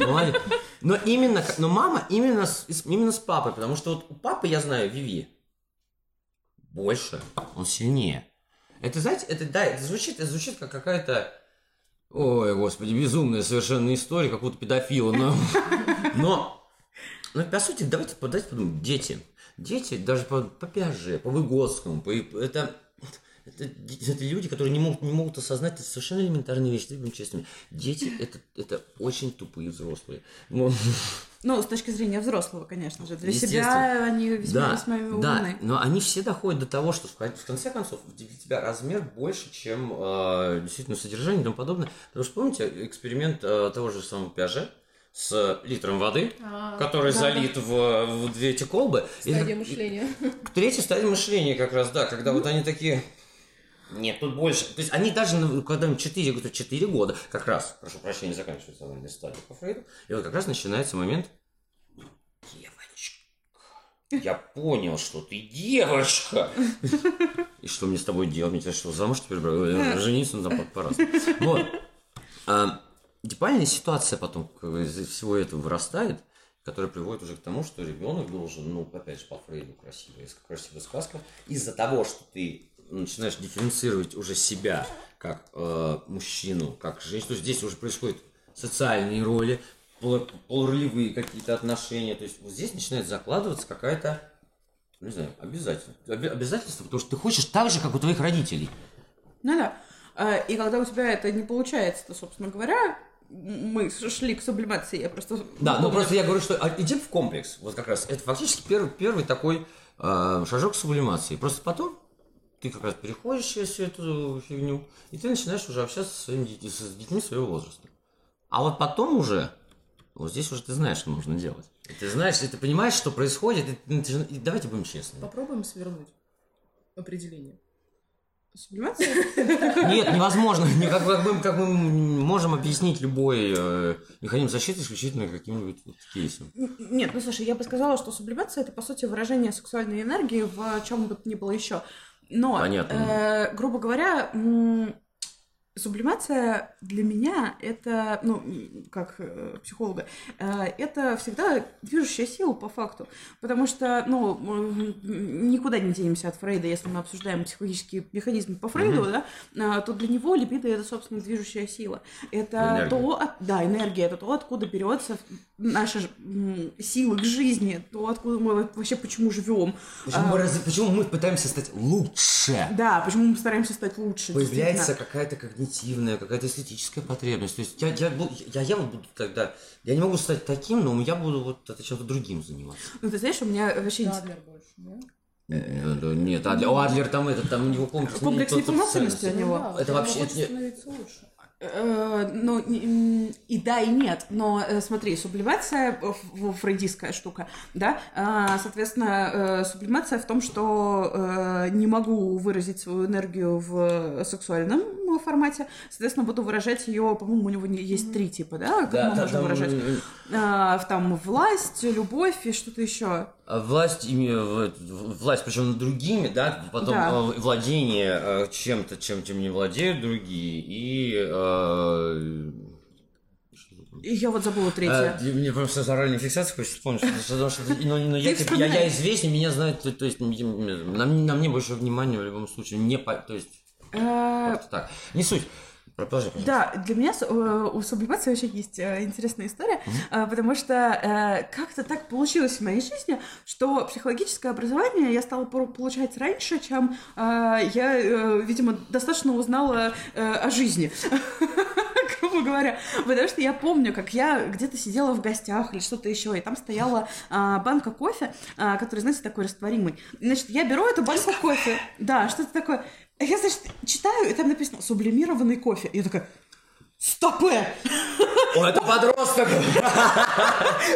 Но именно, но мама именно с, именно с папой, потому что вот у папы я знаю Виви, больше, он сильнее. Это, знаете, это, да, это звучит, это звучит как какая-то, ой, господи, безумная совершенно история какого-то педофила, но, но, но по сути, давайте, давайте подумаем, дети, дети даже по, по Пиаже, по Выгодскому, по, это, это, это люди, которые не могут, не могут осознать это совершенно элементарные вещи, будем честными. Дети это, это очень тупые взрослые. Но... Ну, с точки зрения взрослого, конечно же. Для себя они весьма, да, весьма умны. Да, но они все доходят до того, что в конце концов для тебя размер больше, чем э, действительно содержание и тому подобное. Потому что помните эксперимент э, того же самого Пиаже, с литром воды, а, который да, залит да. В, в две эти колбы. Стадия и, мышления. Третья стадия мышления как раз, да, когда вот они такие, нет, тут больше. То есть они даже, когда им 4, говорят, 4 года, как раз, прошу прощения, заканчивается анальная стадия по Фрейду, и вот как раз начинается момент девочка. Я понял, что ты девочка. И что мне с тобой делать? Мне тебя что, замуж теперь? Жениться, ну там по Вот. А, депальная ситуация потом из всего этого вырастает, которая приводит уже к тому, что ребенок должен, ну, опять же, по Фрейду красивая, красивая сказка, из-за того, что ты начинаешь дифференцировать уже себя как э, мужчину, как женщину. То есть здесь уже происходят социальные роли, пол, полуролевые какие-то отношения. То есть вот здесь начинает закладываться какая-то, ну, не знаю, обязательство. Обязательство, потому что ты хочешь так же, как у твоих родителей. Ну да. А, и когда у тебя это не получается, то, собственно говоря, мы шли к сублимации, я просто... Да, ну просто я говорю, что а, идем в комплекс, вот как раз. Это фактически первый, первый такой э, шажок сублимации. Просто потом ты как раз переходишь через всю эту фигню, и ты начинаешь уже общаться со своими детьми, с детьми своего возраста. А вот потом уже, вот здесь уже ты знаешь, что нужно делать. И ты знаешь, и ты понимаешь, что происходит, и, и давайте будем честными. Попробуем свернуть определение. Сублимация? Нет, невозможно. Не Как, как мы, как мы можем объяснить любой э, механизм защиты исключительно каким-нибудь кейсом. Нет, ну слушай, я бы сказала, что сублимация это по сути выражение сексуальной энергии в чем бы то ни было еще. Но, Понятно. э, грубо говоря, сублимация для меня это, ну, как э, психолога, э, это всегда движущая сила по факту. Потому что, ну, никуда не денемся от Фрейда, если мы обсуждаем психологические механизмы по Фрейду, да, а, то для него либидо это, собственно, движущая сила. Это Энергия. то, от- да, энергия, это то, откуда берется наша сила к жизни, то, откуда мы вообще почему живем. Почему, мы, раз- почему мы пытаемся стать лучше? Да, почему мы стараемся стать лучше. Появляется какая-то когнитивная, какая-то эстетическая потребность. То есть я, я, я, я вот буду тогда... Я не могу стать таким, но я буду вот это чем-то другим заниматься. Ну, ты знаешь, у меня вообще... Адлер больше, да? Э, да Нет, Адлер, о, Адлер там этот, там у него комплекс... Комплекс неполноценности ценности. у него. Вот Это вообще- это-. Э, Ну, не- м, и да, и нет. Но э, смотри, сублимация э, фрейдистская штука, да. А, Соответственно, э, сублимация в том, что э, не могу выразить свою энергию в сексуальном э, формате. Соответственно, буду выражать ее, по-моему, у него не- есть три типа, да, как Да, мы да, можем там, выражать. э, А, в- Там власть, любовь и что-то еще. А Власть, в- власть, причем над другими, да, потом Да. э, владение э, чем-то, чем, чем не владеют другие, и... э, я вот забыла третье. э, мне просто за оральной фиксацией хочется вспомнить, что, что, но, но я, типа, я, я известен, меня знают, то, то есть на, на мне больше внимания в любом случае не по, то есть Э, так. Не суть. Продолжай, пожалуйста. Да, для меня э, у сублимации вообще есть э, интересная история, э, потому что как-то так получилось в моей жизни, что психологическое образование я стала получать раньше, чем я, видимо, достаточно узнала о жизни. грубо говоря. Потому что я помню, как я где-то сидела в гостях или что-то еще, и там стояла а, банка кофе, а, который, знаете, такой растворимый. Значит, я беру эту банку кофе, да, что-то такое. Я, значит, читаю, и там написано «сублимированный кофе». И я такая, стопэ! О, это подросток!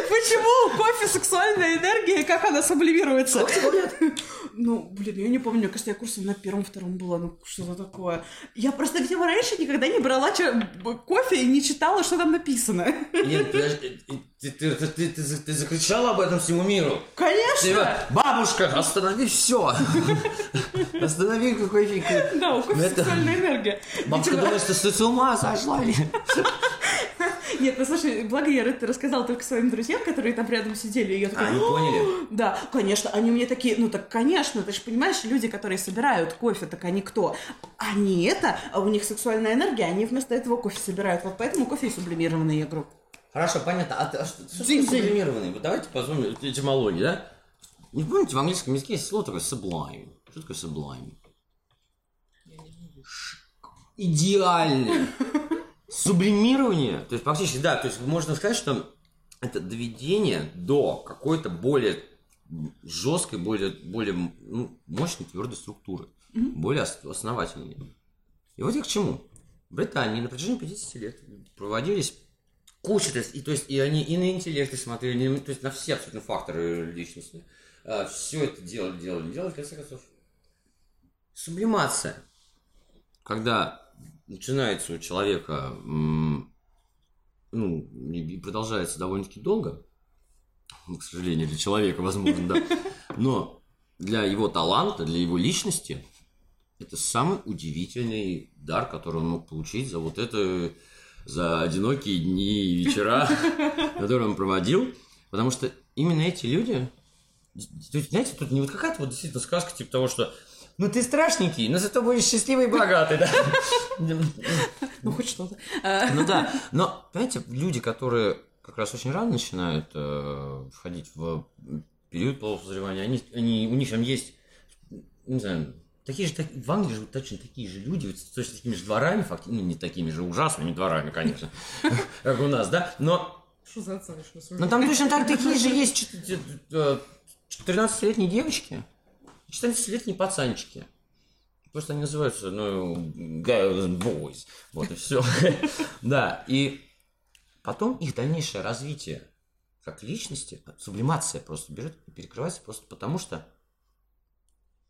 Почему кофе сексуальная энергия, и как она сублимируется? Ну, блин, я не помню, мне кажется, я курсом на первом-втором была, ну что за такое? Я просто где раньше никогда не брала кофе и не читала, что там написано. Нет, подожди, ты, ты, ты, ты, ты, ты закричала об этом всему миру. Конечно! Типа, бабушка, останови все. Останови какой фиг. Да, у кофе сексуальная энергия. Бабушка Видимо- думает, что ты с ума сошла. Нет, ну слушай, благо я это рассказала только своим друзьям, которые там рядом сидели, и я такая... Они «О, поняли? Да, конечно, они мне такие, ну так конечно, ты же понимаешь, люди, которые собирают кофе, так они кто? Они это, а у них сексуальная энергия, они вместо этого кофе собирают, вот поэтому кофе и сублимированный, я говорю. Хорошо, понятно. А, ты- а что, что сублимированный? Вот давайте позвоним этимологии, да? Не помните, в английском языке есть слово такое sublime. Что такое sublime? Идеально. Сублимирование, то есть фактически, да, то есть можно сказать, что это доведение до какой-то более жесткой, более, более ну, мощной, твердой структуры, более ос- основательной. И вот я к чему. В Британии на протяжении 50 лет проводились куча, то есть, и, то есть, и они и на интеллект и смотрели, и то есть на все абсолютно факторы личности. все это делали, делали, делали, в конце концов. Сублимация. Когда начинается у человека, ну, и продолжается довольно-таки долго, ну, к сожалению, для человека, возможно, да, но для его таланта, для его личности, это самый удивительный дар, который он мог получить за вот это, за одинокие дни и вечера, которые он проводил. Потому что именно эти люди, знаете, тут не вот какая-то вот действительно сказка типа того, что ну ты страшненький, но зато будешь счастливый и богатый, да? Ну, хоть что-то. Ну да, но, понимаете, люди, которые как раз очень рано начинают э, входить в период полусозревания, они, они, у них там есть, не знаю, такие же, так- в Англии живут точно такие же люди, вот с точно такими же дворами, фактически, ну не такими же ужасными дворами, конечно, как у нас, да, но, Что за оценочное но там точно так такие же есть чет- э, 13-летние девочки, 14-летние пацанчики. Просто они называются, ну, girls boys. Вот и все. Да, и потом их дальнейшее развитие как личности, сублимация просто берет и перекрывается просто потому, что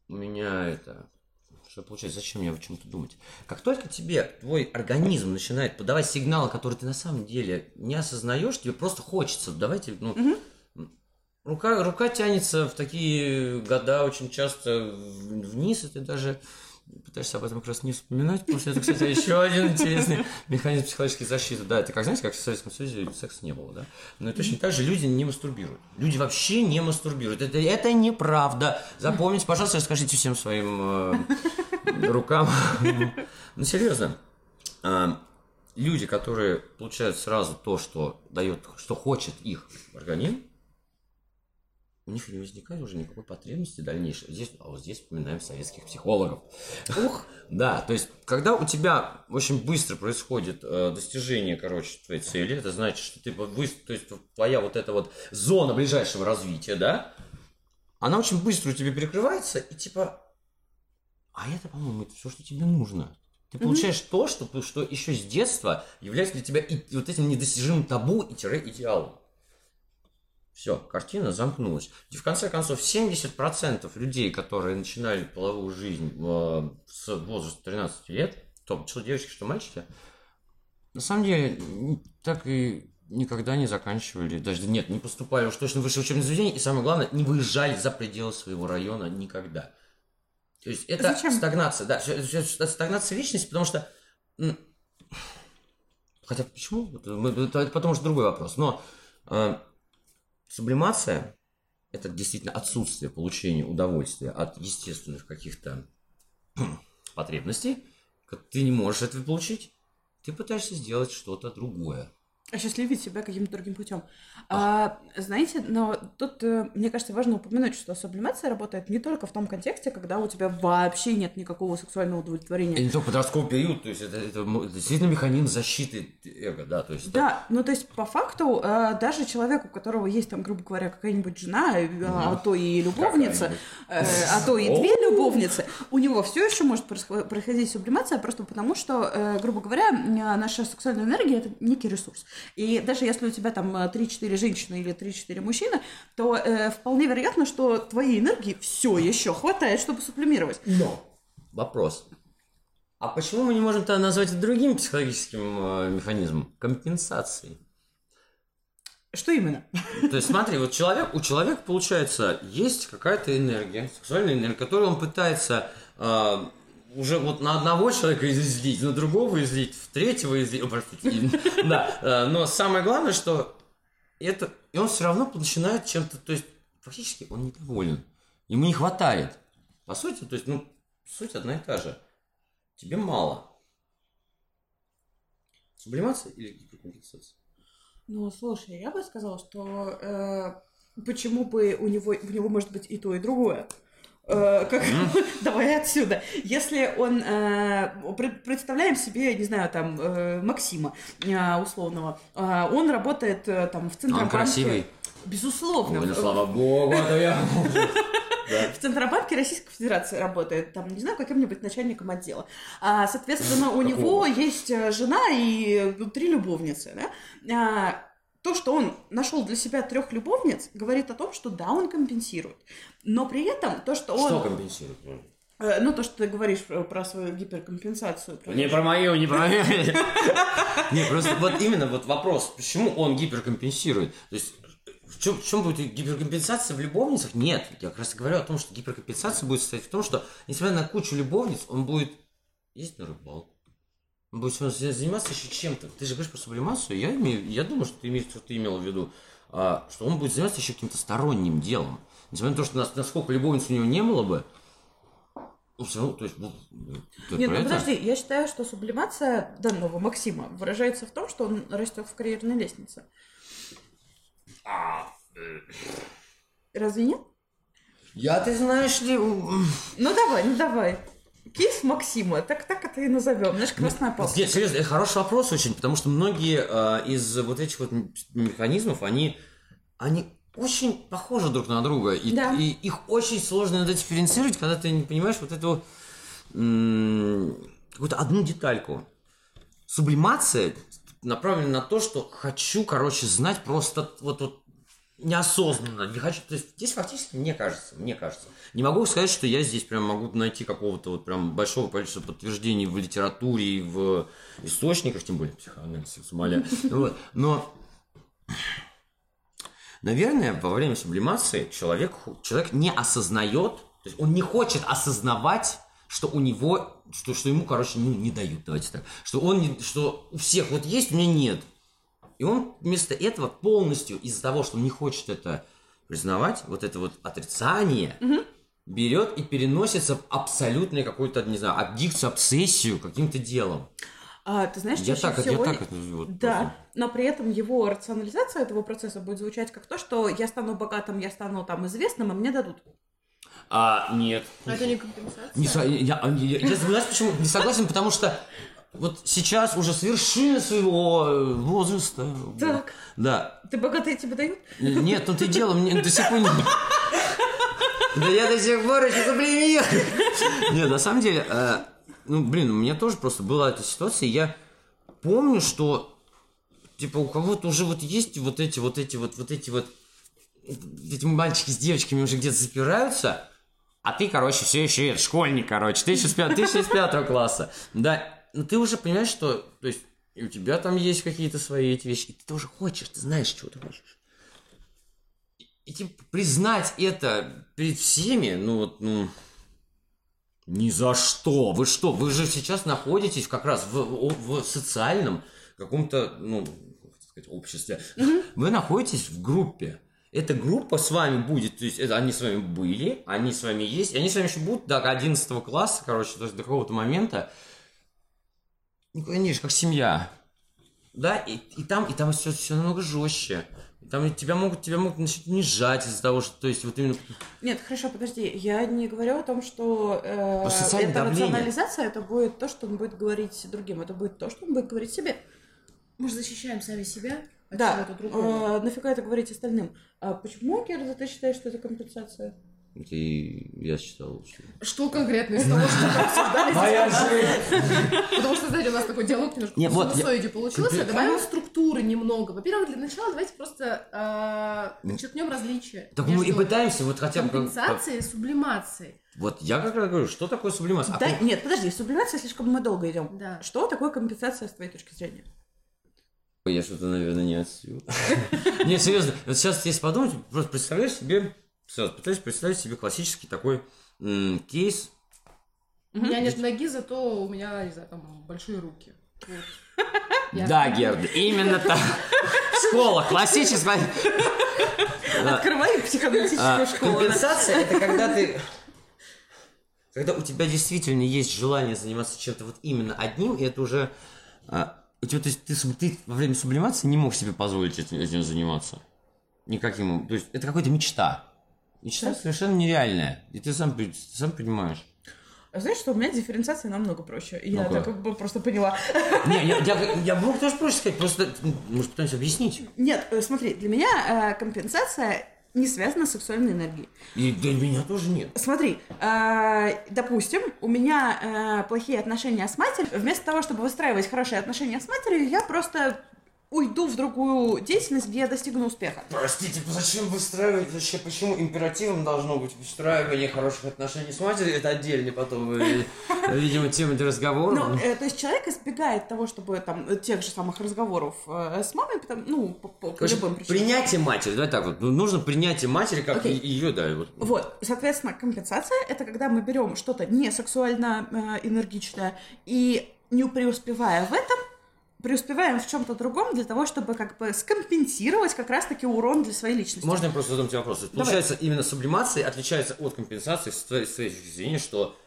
у меня это... Что получается? Зачем мне о чем-то думать? Как только тебе твой организм начинает подавать сигналы, которые ты на самом деле не осознаешь, тебе просто хочется. Давайте, ну, Мгм. Рука, рука тянется в такие года очень часто вниз, и ты даже пытаешься об этом как раз не вспоминать, потому что это, кстати, еще один интересный механизм психологической защиты. Да, это как, знаете, как в Советском Союзе секса не было, да? Но точно так же люди не мастурбируют. Люди вообще не мастурбируют. Это, это неправда. Запомните, пожалуйста, расскажите всем своим э, рукам. Ну, серьезно. А, Люди, которые получают сразу то, что дает, что хочет их организм, у них не возникает уже никакой потребности дальнейшей. Здесь, а вот здесь вспоминаем советских психологов. Ух, Да, то есть, когда у тебя очень быстро происходит э, достижение, короче, твоей цели, это значит, что ты быстро, то есть, твоя вот эта вот зона ближайшего развития, да, она очень быстро у тебя перекрывается, и типа, а это, по-моему, это все, что тебе нужно. Ты получаешь то, что, что еще с детства является для тебя и, вот этим недостижимым табу и тире идеалом. Все, картина замкнулась. И в конце концов, 70% людей, которые начинали половую жизнь э, с возраста 13 лет, то что девочки, что мальчики, на самом деле так и никогда не заканчивали, даже нет, не поступали уж точно в высшее учебное заведение, и самое главное, не выезжали за пределы своего района никогда. То есть это Зачем? стагнация, да, это стагнация личности, потому что Хотя почему? Мы- Это, это потом уже другой вопрос. Но э, сублимация – это действительно отсутствие получения удовольствия от естественных каких-то потребностей. Ты не можешь этого получить, ты пытаешься сделать что-то другое. Осчастливить себя каким-то другим путем. А, знаете, но тут, э, мне кажется, важно упомянуть, что сублимация работает не только в том контексте, когда у тебя вообще нет никакого сексуального И удовлетворения. не только подростковый период, то есть это, это это действительно механизм защиты эго, да, то есть это- Да, ну то есть по факту э, даже человек, у которого есть там, грубо говоря, какая-нибудь жена, э, а то и любовница, э, а то и две любовницы, у него все еще может происход- происходить сублимация просто потому, что, грубо говоря, наша сексуальная энергия это некий ресурс. И даже если у тебя там э, 3-4 женщины или 3-4 мужчины, то э, вполне вероятно, что твоей энергии все еще хватает, чтобы сублимировать. Но вопрос. А почему мы не можем тогда назвать это другим психологическим э, механизмом? Компенсацией. Что именно? То есть смотри, вот человек, у человека, получается, есть какая-то энергия, сексуальная энергия, которую он пытается э, уже вот на одного человека излить, на другого излить, в третьего излить, о, простите, да, э, но самое главное, что это, и он все равно начинает чем-то, то есть фактически он недоволен, ему не хватает. По сути, то есть, ну, суть одна и та же. Тебе мало. Сублимация или гиперкомпенсация? Ну, слушай, я бы сказала, что э, почему бы у него, у него может быть и то, и другое. Э, как, давай отсюда. Если он, э, пред- представляем себе, не знаю, там, э, Максима э, условного, Э, он работает э, там в Он Центробанке. красивый. Безусловно. Ой, ну слава богу, а то я... Да. в Центробанке Российской Федерации работает, там, не знаю, каким-нибудь начальником отдела. А, соответственно, у Какого? него есть жена и ну, три любовницы, да? А, то, что он нашел для себя трех любовниц, говорит о том, что да, он компенсирует. Но при этом то, что он... Что компенсирует? э, ну, то, что ты говоришь про, про свою гиперкомпенсацию. про- Не про мою, не про мою. Не, просто вот именно вот вопрос, почему он гиперкомпенсирует? То есть в чем, в чем будет гиперкомпенсация в любовницах? Нет, я как раз и говорю о том, что гиперкомпенсация будет состоять в том, что, несмотря на кучу любовниц, он будет ездить на рыбалку. Он будет всё равно заниматься еще чем-то. Ты же говоришь про сублимацию, я, имею, я думаю, что ты, имеешь, что ты имела в виду, а, что он будет заниматься еще каким-то сторонним делом. Несмотря на то, что нас, насколько любовниц у него не было бы, все равно, то есть, ну, Нет, ну это? подожди, я считаю, что сублимация данного Максима выражается в том, что он растет в карьерной лестнице. А, э, Разве нет? Я, ты знаешь ли, Ну давай, ну давай. Кейс Максима, так, так это и назовем. Знаешь, красная палка. Нет, серьезно, это хороший вопрос очень, потому что многие э, из вот этих вот механизмов, они, они очень похожи друг на друга, и, Да. и их очень сложно надо дифференцировать, когда ты не понимаешь вот м, какую-то одну детальку. Сублимация направлена на то, что хочу, короче, знать просто вот, вот неосознанно. Не хочу, то есть здесь фактически, мне кажется, мне кажется, не могу сказать, что я здесь прям могу найти какого-то вот прям большого количества подтверждений в литературе и в источниках, тем более психоанализ, Сомали. Вот. Но, наверное, во время сублимации человек, человек не осознает, то есть он не хочет осознавать, что у него, что, что ему, короче, ну, не дают, давайте так, что он, не, что у всех вот есть, у меня нет. И он вместо этого полностью из-за того, что он не хочет это признавать, вот это вот отрицание, берет и переносится в абсолютную какую-то, не знаю, аддикцию, обсессию каким-то делом. А, ты знаешь, Я чаще так, это- я всего- так это вот Да, просто. но при этом его рационализация этого процесса будет звучать как то, что я стану богатым, я стану там известным, и мне дадут. А, нет. А это не компенсация? Не я, я, я, я знаешь, почему не согласен, потому что вот сейчас уже с вершины своего э, возраста. Так. Да. Ты богатый, тебе дают? Нет, ну ты дело мне до сих пор не... Да я до сих пор еще заблемил. Нет, на самом деле, э, ну, блин, у меня тоже просто была эта ситуация, я помню, что, типа, у кого-то уже вот есть вот эти, вот эти, вот, вот эти вот, эти мальчики с девочками уже где-то запираются, а ты, короче, все еще школьник, короче, ты еще с, пят- ты еще с пятого класса. Да, ну ты уже понимаешь, что, то есть, и у тебя там есть какие-то свои эти вещи, и ты тоже хочешь, ты знаешь, чего ты хочешь. И типа, признать это перед всеми, ну вот, ну, ни за что. Вы что? Вы же сейчас находитесь как раз в, в- в социальном каком-то, ну, как сказать, обществе. Вы находитесь в группе. Эта группа с вами будет, то есть это они с вами были, они с вами есть, и они с вами еще будут до 11 класса, короче, то есть до какого-то момента. Ну, конечно, как семья. Да, и, и там, и там все, все намного жестче. И Там тебя могут, тебя могут начать унижать из-за того, что, то есть, вот именно... Нет, хорошо, подожди. Я не говорю о том, что э, эта давление. рационализация, это будет то, что он будет говорить другим. Это будет то, что он будет говорить себе. Мы же защищаем сами себя от Да, чего-то другого. э, нафига это говорить остальным? А почему, Герда, ты считаешь, что это компенсация? И я считал, что... Что конкретно из того, что мы обсуждали Моя сейчас? Потому что, знаете, у нас такой диалог немножко Не, по вот я- получился. Добавим структуры немного. Во-первых, для начала давайте просто а, подчеркнем различия Так мы и пытаемся вот хотя бы... компенсацией и сублимацией. Вот я как раз говорю, что такое сублимация? А Да, нет, подожди, сублимация слишком мы долго идем. Да. Что такое компенсация с твоей точки зрения? Я что-то, наверное, не отсюда. Нет, серьезно, сейчас, если подумать, просто представляешь себе, сейчас пытаюсь представить себе классический такой м, кейс. У меня нет ноги, зато у меня, не знаю, там большие руки. Вот. Я- Да, Герда, именно так. Школа, классическая. Да. Открывай психоаналитическую А, школу. Компенсация это когда ты. Когда у тебя действительно есть желание заниматься чем-то вот именно одним, и это уже. а, у тебя, то есть, ты, суб- ты во время сублимации не мог себе позволить этим, этим заниматься. Никаким. То есть это какая-то мечта. Мечта совершенно нереальная. И ты сам, сам понимаешь. А Знаешь, что у меня дифференциация намного проще. Я Ну-ка. так как бы просто поняла. Не, я, я, я мог тоже проще сказать, просто мы же пытаемся объяснить. Нет, э, смотри, для меня э, компенсация не связана с сексуальной энергией. И для меня тоже нет. Смотри, э, допустим, у меня э, плохие отношения с матерью. Вместо того, чтобы выстраивать хорошие отношения с матерью, я просто уйду в другую деятельность, где я достигну успеха. Простите, зачем выстраивать, вообще, почему императивом должно быть выстраивание хороших отношений с матерью? Это отдельный потом, э, видимо, тема для разговора. Ну, э, то есть человек избегает того, чтобы там тех же самых разговоров э, с мамой, потому, ну, по, по- любым причинам. принятие матери, давай так вот, ну, нужно принятие матери как ее, да, вот. Вот, соответственно, компенсация это когда мы берем что-то не сексуально энергичное и не преуспевая в этом, преуспеваем в чем-то другом для того, чтобы как бы скомпенсировать как раз-таки урон для своей личности. Можно я просто задам тебе вопрос? Давай. Получается, именно сублимация отличается от компенсации с твоей, с твоей точки зрения, что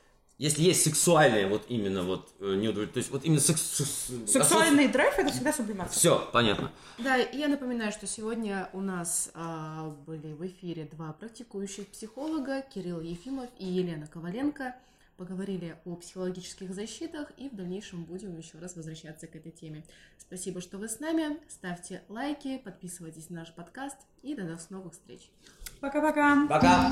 если есть сексуальное вот именно вот э, неудовлетворение, то есть вот именно секс... Сексуальный драйв это всегда сублимация. Все, понятно. Да, и я напоминаю, что сегодня у нас а, были в эфире два практикующих психолога, Кирилл Ефимов и Елена Коваленко. Поговорили о психологических защитах и в дальнейшем будем еще раз возвращаться к этой теме. Спасибо, что вы с нами. Ставьте лайки, подписывайтесь на наш подкаст и до новых встреч. Пока-пока. Пока!